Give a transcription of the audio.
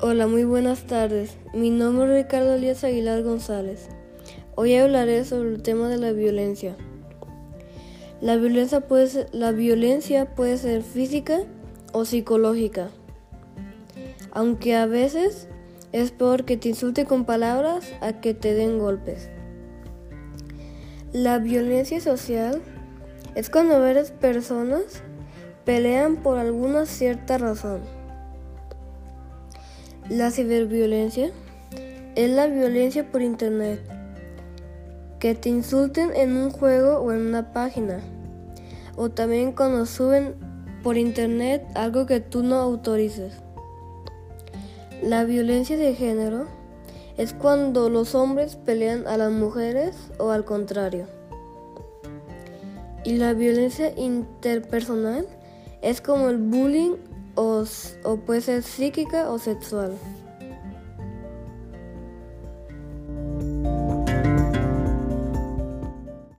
Hola, muy buenas tardes. Mi nombre es Ricardo Elías Aguilar González. Hoy hablaré sobre el tema de la violencia. La violencia puede ser, la violencia puede ser física o psicológica, aunque a veces es peor que te insulte con palabras a que te den golpes. La violencia social es cuando varias personas pelean por alguna cierta razón. La ciberviolencia es la violencia por internet que te insulten en un juego o en una página, o también cuando suben por internet algo que tú no autorices. La violencia de género es cuando los hombres pelean a las mujeres o al contrario. Y la violencia interpersonal es como el bullying o, o puede ser psíquica o sexual.